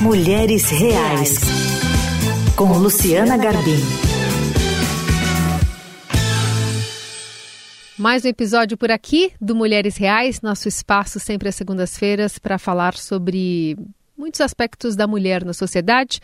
Mulheres Reais, com Luciana Garbim. Mais um episódio por aqui do Mulheres Reais, nosso espaço sempre às segundas-feiras para falar sobre muitos aspectos da mulher na sociedade.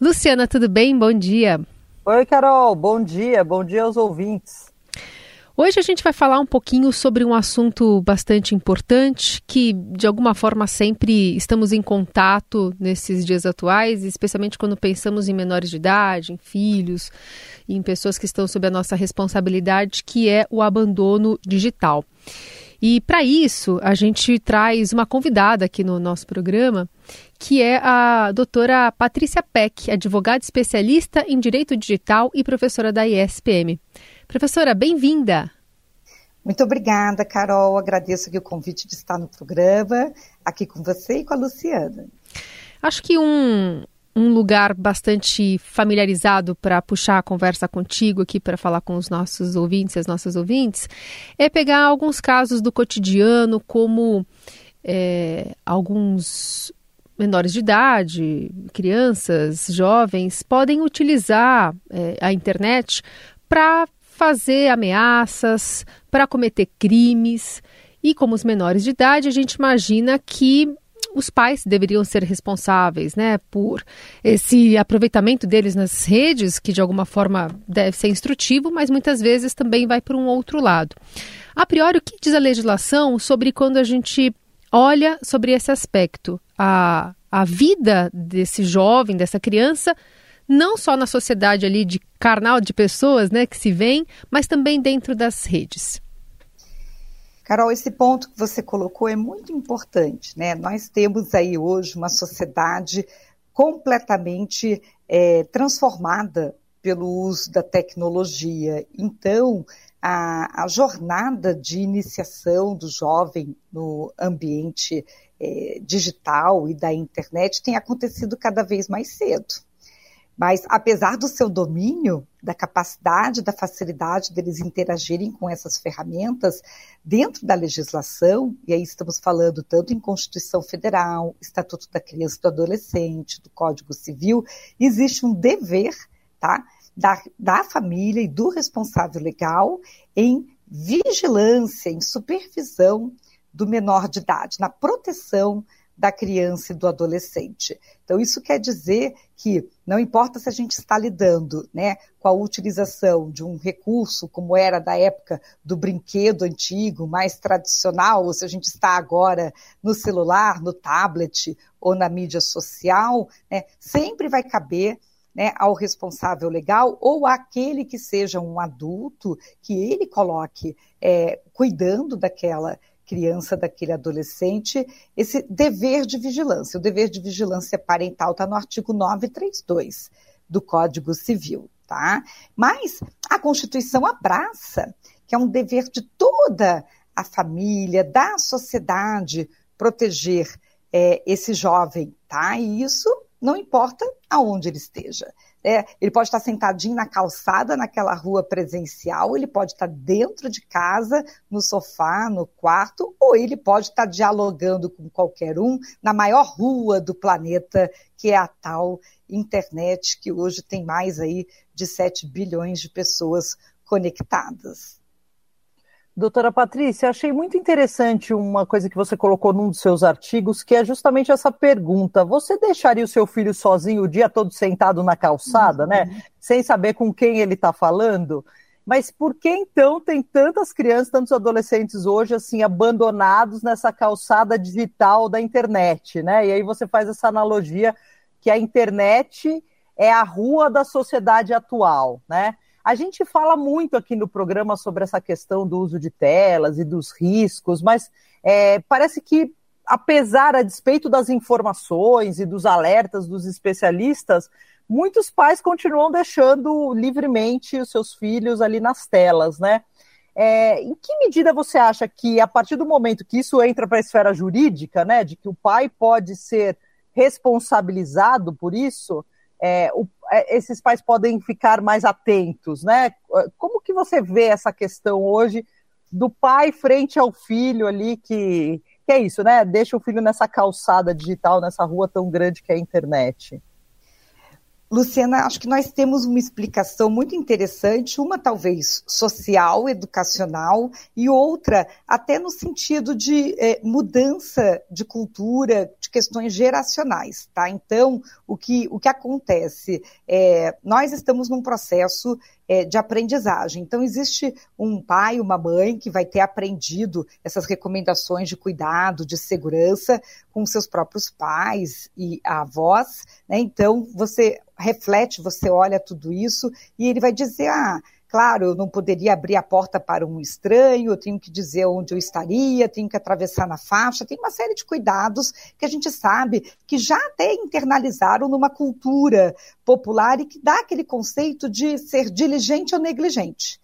Luciana, tudo bem? Bom dia. Oi, Carol. Bom dia. Bom dia aos ouvintes. Hoje a gente vai falar um pouquinho sobre um assunto bastante importante que, de alguma forma, sempre estamos em contato nesses dias atuais, especialmente quando pensamos em menores de idade, em filhos, em pessoas que estão sob a nossa responsabilidade, que é o abandono digital. E para isso, a gente traz uma convidada aqui no nosso programa, que é a doutora Patrícia Peck, advogada especialista em direito digital e professora da ISPM. Professora, bem-vinda. Muito obrigada, Carol. Agradeço aqui o convite de estar no programa, aqui com você e com a Luciana. Acho que um, um lugar bastante familiarizado para puxar a conversa contigo aqui para falar com os nossos ouvintes e as nossas ouvintes é pegar alguns casos do cotidiano, como é, alguns menores de idade, crianças, jovens, podem utilizar é, a internet para fazer ameaças, para cometer crimes. E como os menores de idade, a gente imagina que os pais deveriam ser responsáveis, né, por esse aproveitamento deles nas redes, que de alguma forma deve ser instrutivo, mas muitas vezes também vai para um outro lado. A priori, o que diz a legislação sobre quando a gente olha sobre esse aspecto? A, a vida desse jovem, dessa criança, não só na sociedade ali de carnal de pessoas, né, que se vêem, mas também dentro das redes. Carol, esse ponto que você colocou é muito importante, né? Nós temos aí hoje uma sociedade completamente é, transformada pelo uso da tecnologia. Então, a, a, jornada de iniciação do jovem no ambiente é, digital e da internet tem acontecido cada vez mais cedo. Mas, apesar do seu domínio, da capacidade, da facilidade deles interagirem com essas ferramentas, dentro da legislação, e aí estamos falando tanto em Constituição Federal, Estatuto da Criança e do Adolescente, do Código Civil, existe um dever, tá? Da, da família e do responsável legal em vigilância, em supervisão do menor de idade, na proteção da criança e do adolescente. Então, isso quer dizer que não importa se a gente está lidando né, com a utilização de um recurso, como era da época do brinquedo antigo, mais tradicional, ou se a gente está agora no celular, no tablet ou na mídia social, né, sempre vai caber né, ao responsável legal ou àquele que seja um adulto, que ele coloque é, cuidando daquela criança, daquele adolescente, esse dever de vigilância. O dever de vigilância parental está no artigo 932 do Código Civil, tá? Mas a Constituição abraça que é um dever de toda a família, da sociedade, proteger é, esse jovem, tá? E isso não importa aonde ele esteja. É, ele pode estar sentadinho na calçada, naquela rua presencial, ele pode estar dentro de casa, no sofá, no quarto, ou ele pode estar dialogando com qualquer um na maior rua do planeta, que é a tal internet, que hoje tem mais aí de 7 bilhões de pessoas conectadas. Doutora Patrícia, achei muito interessante uma coisa que você colocou num dos seus artigos, que é justamente essa pergunta: você deixaria o seu filho sozinho o dia todo sentado na calçada, né? uhum. né? Sem saber com quem ele está falando? Mas por que então tem tantas crianças, tantos adolescentes hoje assim abandonados nessa calçada digital da internet, né? E aí você faz essa analogia que a internet é a rua da sociedade atual, né? A gente fala muito aqui no programa sobre essa questão do uso de telas e dos riscos, mas é, parece que, apesar, a despeito das informações e dos alertas dos especialistas, muitos pais continuam deixando livremente os seus filhos ali nas telas, né? É, em que medida você acha que, a partir do momento que isso entra para a esfera jurídica, né, de que o pai pode ser responsabilizado por isso, é, o, esses pais podem ficar mais atentos, né? Como que você vê essa questão hoje do pai frente ao filho ali que, que que é isso, né? Deixa o filho nessa calçada digital, nessa rua tão grande que é a internet. Luciana, acho que nós temos uma explicação muito interessante, uma talvez social, educacional, e outra até no sentido de é, mudança de cultura, de questões geracionais, tá? Então, o que, o que acontece? É, nós estamos num processo é, de aprendizagem. Então, existe um pai, uma mãe que vai ter aprendido essas recomendações de cuidado, de segurança com seus próprios pais e avós. Né? Então, você reflete, você olha tudo isso e ele vai dizer: ah, Claro, eu não poderia abrir a porta para um estranho, eu tenho que dizer onde eu estaria, tenho que atravessar na faixa, tem uma série de cuidados que a gente sabe que já até internalizaram numa cultura popular e que dá aquele conceito de ser diligente ou negligente.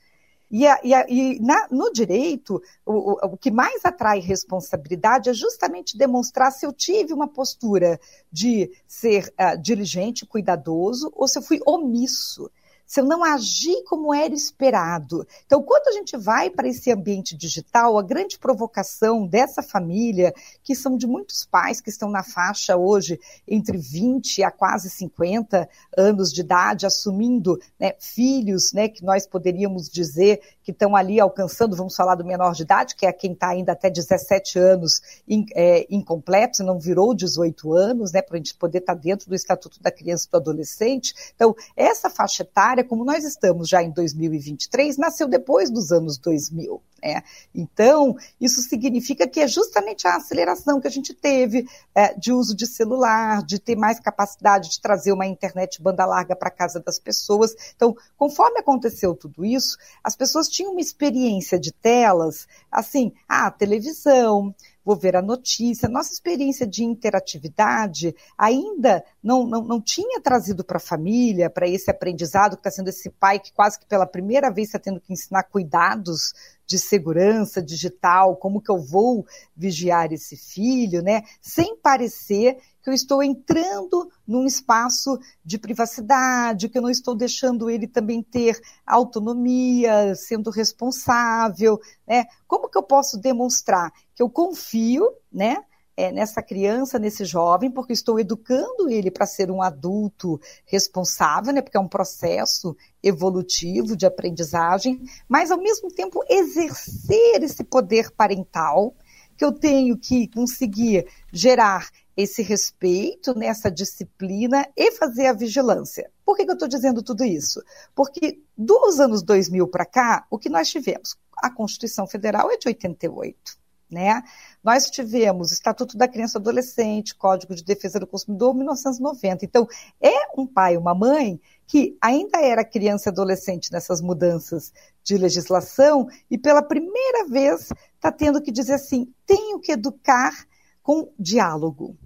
E, a, e, a, e na, no direito, o, o, o, que mais atrai responsabilidade é justamente demonstrar se eu tive uma postura de ser uh, diligente, cuidadoso, ou se eu fui omisso se eu não agir como era esperado. Então, quando a gente vai para esse ambiente digital, a grande provocação dessa família, que são de muitos pais que estão na faixa hoje entre 20 a quase 50 anos de idade, assumindo né, filhos, né, que nós poderíamos dizer que estão ali alcançando, vamos falar do menor de idade, que é quem está ainda até 17 anos in, é, incompleto, não virou 18 anos, né, para a gente poder estar tá dentro do Estatuto da Criança e do Adolescente. Então, essa faixa etária, como nós estamos já em 2023, nasceu depois dos anos 2000. Né? Então, isso significa que é justamente a aceleração que a gente teve é, de uso de celular, de ter mais capacidade de trazer uma internet banda larga para casa das pessoas. Então, conforme aconteceu tudo isso, as pessoas tinham uma experiência de telas, assim, ah, televisão, vou ver a notícia. Nossa experiência de interatividade ainda não, não, não tinha trazido para a família, para esse aprendizado que está sendo esse pai que quase que pela primeira vez está tendo que ensinar cuidados de segurança digital, como que eu vou vigiar esse filho, né? Sem parecer que eu estou entrando num espaço de privacidade, que eu não estou deixando ele também ter autonomia, sendo responsável, né? Como que eu posso demonstrar que eu confio, né? é, nessa criança, nesse jovem, porque estou educando ele para ser um adulto responsável, né, porque é um processo evolutivo de aprendizagem, mas ao mesmo tempo exercer esse poder parental, que eu tenho que conseguir gerar esse respeito, nessa disciplina e fazer a vigilância. Por que, que eu estou dizendo tudo isso? Porque dos anos 2000 para cá, o que nós tivemos? A Constituição Federal é de 88 né? Nós tivemos Estatuto da Criança e Adolescente, Código de Defesa do Consumidor, 1990. Então, é um pai, uma mãe que ainda era criança e adolescente nessas mudanças de legislação e pela primeira vez está tendo que dizer assim: tenho que educar com diálogo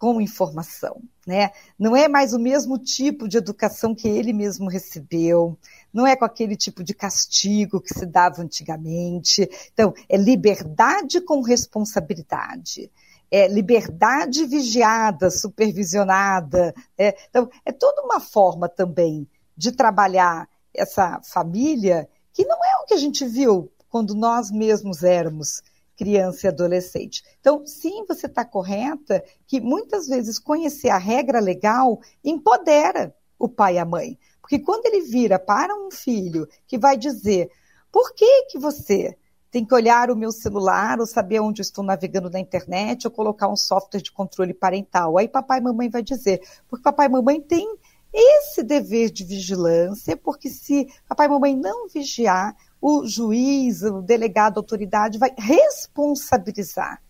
com informação, né? Não é mais o mesmo tipo de educação que ele mesmo recebeu, não é com aquele tipo de castigo que se dava antigamente. Então, é liberdade com responsabilidade. É liberdade vigiada, supervisionada. É, então, é toda uma forma também de trabalhar essa família que não é o que a gente viu quando nós mesmos éramos criança e adolescente. Então, sim, você está correta que muitas vezes conhecer a regra legal empodera o pai e a mãe. Porque quando ele vira para um filho que vai dizer por que, que você tem que olhar o meu celular ou saber onde eu estou navegando na internet ou colocar um software de controle parental. Aí papai e mamãe vai dizer, porque papai e mamãe têm esse dever de vigilância, porque se papai e mamãe não vigiar, o juiz, o delegado, a autoridade vai responsabilizar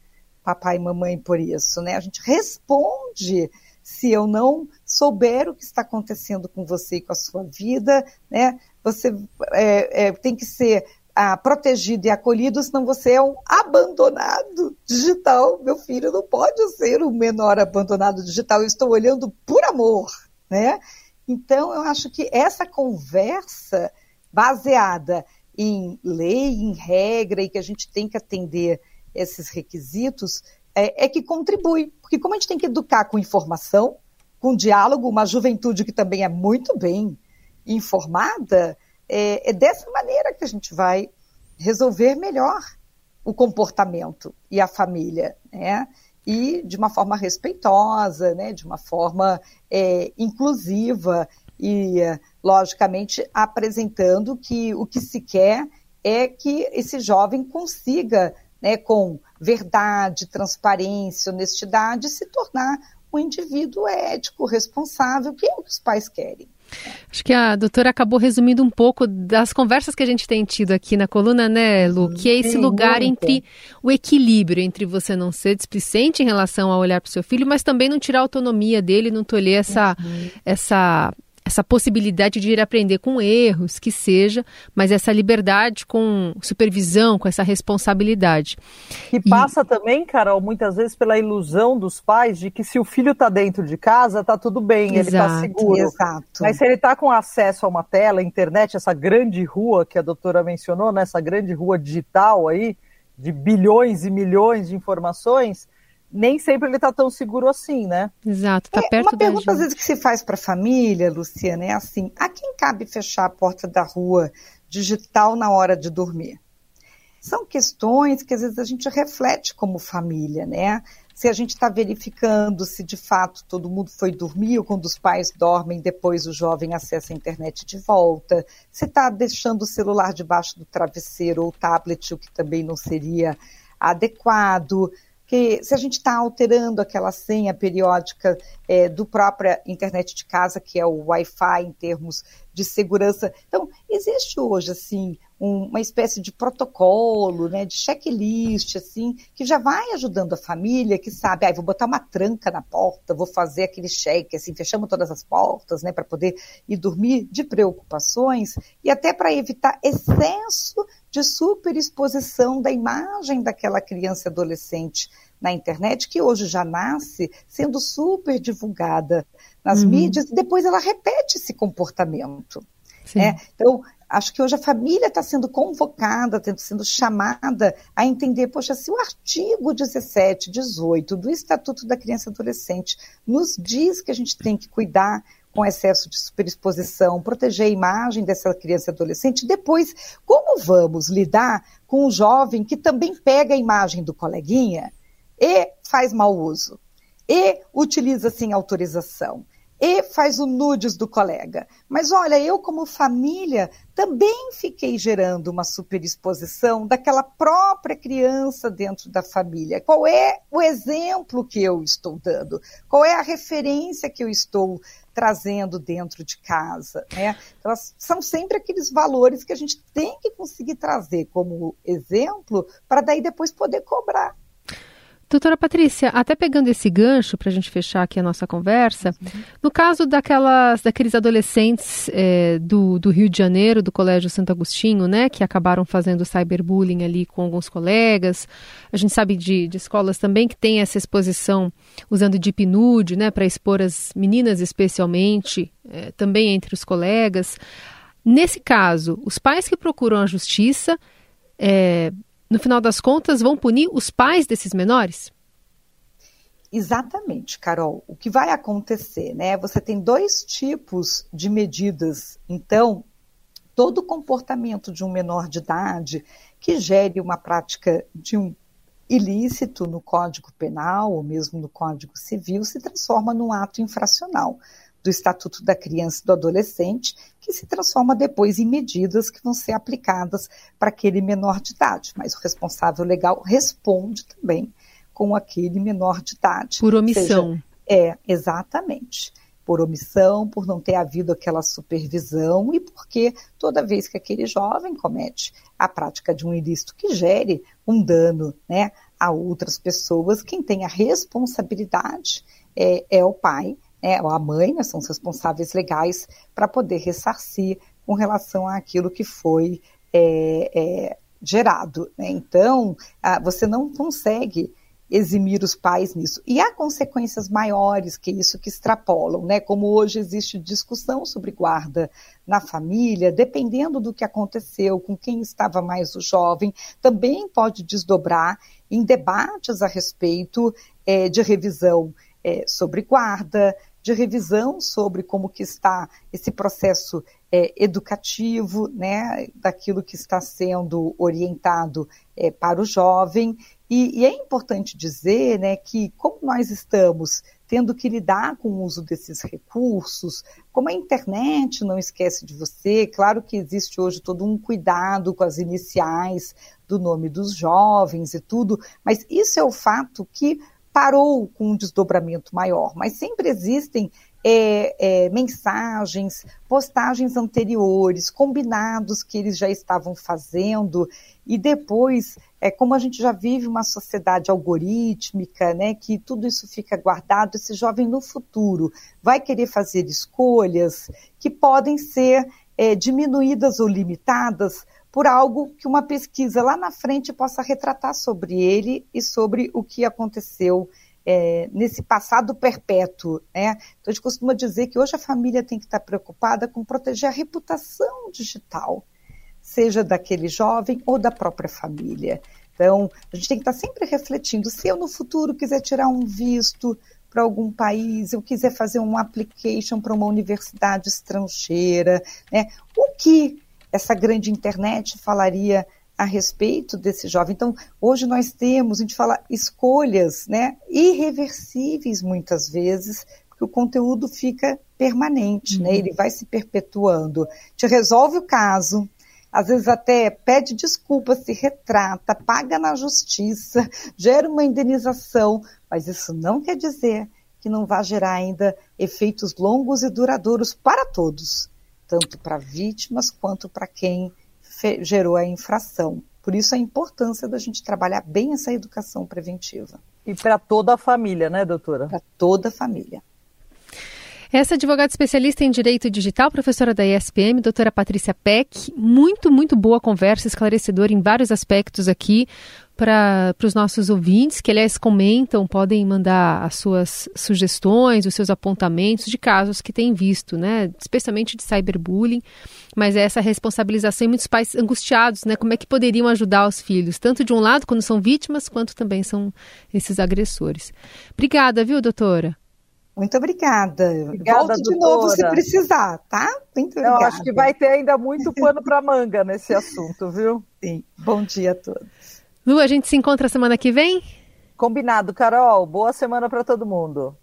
papai e mamãe por isso, né? A gente responde se eu não souber o que está acontecendo com você e com a sua vida, né? Você é, é, tem que ser ah, protegido e acolhido, senão você é um abandonado digital. Meu filho não pode ser um menor abandonado digital. Eu estou olhando por amor, né? Então, eu acho que essa conversa baseada em lei, em regra, e que a gente tem que atender esses requisitos, é, é que contribui. Porque como a gente tem que educar com informação, com diálogo, uma juventude que também é muito bem informada, é, é dessa maneira que a gente vai resolver melhor o comportamento e a família, né? E de uma forma respeitosa, né? De uma forma é, inclusiva e, logicamente, apresentando que o que se quer é que esse jovem consiga, né, com verdade, transparência, honestidade, se tornar um indivíduo ético, responsável, que é o que os pais querem. Acho que a doutora acabou resumindo um pouco das conversas que a gente tem tido aqui na coluna, né, Lu? Que é esse Sim, lugar muito. entre o equilíbrio, entre você não ser displicente em relação a olhar para o seu filho, mas também não tirar a autonomia dele, não tolher essa, uhum. essa essa possibilidade de ir aprender com erros, que seja, mas essa liberdade com supervisão, com essa responsabilidade. E, e passa também, Carol, muitas vezes pela ilusão dos pais de que se o filho está dentro de casa, está tudo bem, tá Exato, ele está seguro. Exato. Mas se ele está com acesso a uma tela, internet, essa grande rua que a doutora mencionou, nessa né, grande rua digital aí, de bilhões e milhões de informações, nem sempre ele está tão seguro assim, né? Exato, está é, perto Uma pergunta às vezes que se faz para a família, Luciana, é assim: a quem cabe fechar a porta da rua digital na hora de dormir? São questões que às vezes a gente reflete como família, né? Se a gente está verificando se de fato todo mundo foi dormir ou quando os pais dormem, depois o jovem acessa a internet de volta, se está deixando o celular debaixo do travesseiro ou tablet, o que também não seria adequado que se a gente está alterando aquela senha periódica é, do própria internet de casa, que é o Wi-Fi em termos de segurança. Então, existe hoje, assim, um, uma espécie de protocolo, né, de checklist, assim, que já vai ajudando a família, que sabe, ah, vou botar uma tranca na porta, vou fazer aquele check, assim, fechamos todas as portas, né, para poder ir dormir de preocupações e até para evitar excesso de superexposição da imagem daquela criança e adolescente na internet, que hoje já nasce sendo super divulgada nas uhum. mídias, e depois ela repete esse comportamento. É, então, acho que hoje a família está sendo convocada, está sendo chamada a entender, poxa, se o artigo 17, 18 do Estatuto da Criança e Adolescente nos diz que a gente tem que cuidar com excesso de superexposição, proteger a imagem dessa criança e adolescente. Depois, como vamos lidar com um jovem que também pega a imagem do coleguinha e faz mau uso, e utiliza sem autorização, e faz o nudes do colega. Mas olha, eu como família também fiquei gerando uma superexposição daquela própria criança dentro da família. Qual é o exemplo que eu estou dando? Qual é a referência que eu estou trazendo dentro de casa? Né? Então, são sempre aqueles valores que a gente tem que conseguir trazer como exemplo para daí depois poder cobrar. Doutora Patrícia, até pegando esse gancho para a gente fechar aqui a nossa conversa, uhum. no caso daquelas, daqueles adolescentes é, do, do Rio de Janeiro, do Colégio Santo Agostinho, né, que acabaram fazendo cyberbullying ali com alguns colegas, a gente sabe de, de escolas também que tem essa exposição usando deep nude, né, para expor as meninas especialmente, é, também entre os colegas. Nesse caso, os pais que procuram a justiça é, no final das contas, vão punir os pais desses menores? Exatamente, Carol. O que vai acontecer, né? Você tem dois tipos de medidas. Então, todo comportamento de um menor de idade que gere uma prática de um ilícito no Código Penal ou mesmo no Código Civil se transforma num ato infracional do Estatuto da Criança e do Adolescente, que se transforma depois em medidas que vão ser aplicadas para aquele menor de idade. Mas o responsável legal responde também com aquele menor de idade. Por omissão. Seja, é, exatamente. Por omissão, por não ter havido aquela supervisão e porque toda vez que aquele jovem comete a prática de um ilícito que gere um dano né, a outras pessoas, quem tem a responsabilidade é, é o pai né, a mãe, né, são os responsáveis legais para poder ressarcir com relação àquilo que foi é, é, gerado. Né? Então, você não consegue eximir os pais nisso. E há consequências maiores que isso que extrapolam, né? Como hoje existe discussão sobre guarda na família, dependendo do que aconteceu, com quem estava mais o jovem, também pode desdobrar em debates a respeito é, de revisão é, sobre guarda, de revisão sobre como que está esse processo é, educativo, né, daquilo que está sendo orientado é, para o jovem. E, e, é importante dizer né, que, como nós estamos tendo que lidar com o uso desses recursos, como a internet não esquece de você, claro que existe hoje todo um cuidado com as iniciais do nome dos jovens e tudo, mas isso é o fato que parou com um desdobramento maior, mas sempre existem é, é, mensagens, postagens anteriores, combinados que eles já estavam fazendo, e depois, é, como a gente já vive uma sociedade algorítmica, né, que tudo isso fica guardado, esse jovem no futuro vai querer fazer escolhas que podem ser é, diminuídas ou limitadas por algo que uma pesquisa lá na frente possa retratar sobre ele e sobre o que aconteceu é, nesse passado perpétuo. Né? Então, a gente costuma dizer que hoje a família tem que estar preocupada com proteger a reputação digital, seja daquele jovem ou da própria família. Então, a gente tem que estar sempre refletindo: se eu no futuro quiser tirar um visto para algum país, eu quiser fazer um application para uma universidade estrangeira, né? o que essa grande internet falaria a respeito desse jovem. Então, hoje nós temos, a gente fala escolhas, né, irreversíveis muitas vezes, porque o conteúdo fica permanente, né, uhum. né, ele vai se perpetuando. Te resolve o caso, às vezes até pede desculpa, se retrata, paga na justiça, gera uma indenização, mas isso não quer dizer que não vai gerar ainda efeitos longos e duradouros para todos, tanto para vítimas quanto para quem gerou a infração. Por isso a importância da gente trabalhar bem essa educação preventiva. E para toda a família, né, doutora? Para toda a família. Essa advogada especialista em direito digital, professora da ESPM, doutora Patrícia Peck. Muito, muito boa conversa, esclarecedora em vários aspectos aqui para os nossos ouvintes, que aliás comentam, podem mandar as suas sugestões, os seus apontamentos de casos que têm visto, né? Especialmente de cyberbullying, mas é essa responsabilização e muitos pais angustiados, né? Como é que poderiam ajudar os filhos, tanto de um lado, quando são vítimas, quanto também são esses agressores. Obrigada, viu, doutora? Muito obrigada. obrigada Volte de novo se precisar, tá? Muito obrigada. Eu acho que vai ter ainda muito pano para manga nesse assunto, viu? Sim. Bom dia a todos. Lu, a gente se encontra semana que vem? Combinado, Carol. Boa semana para todo mundo.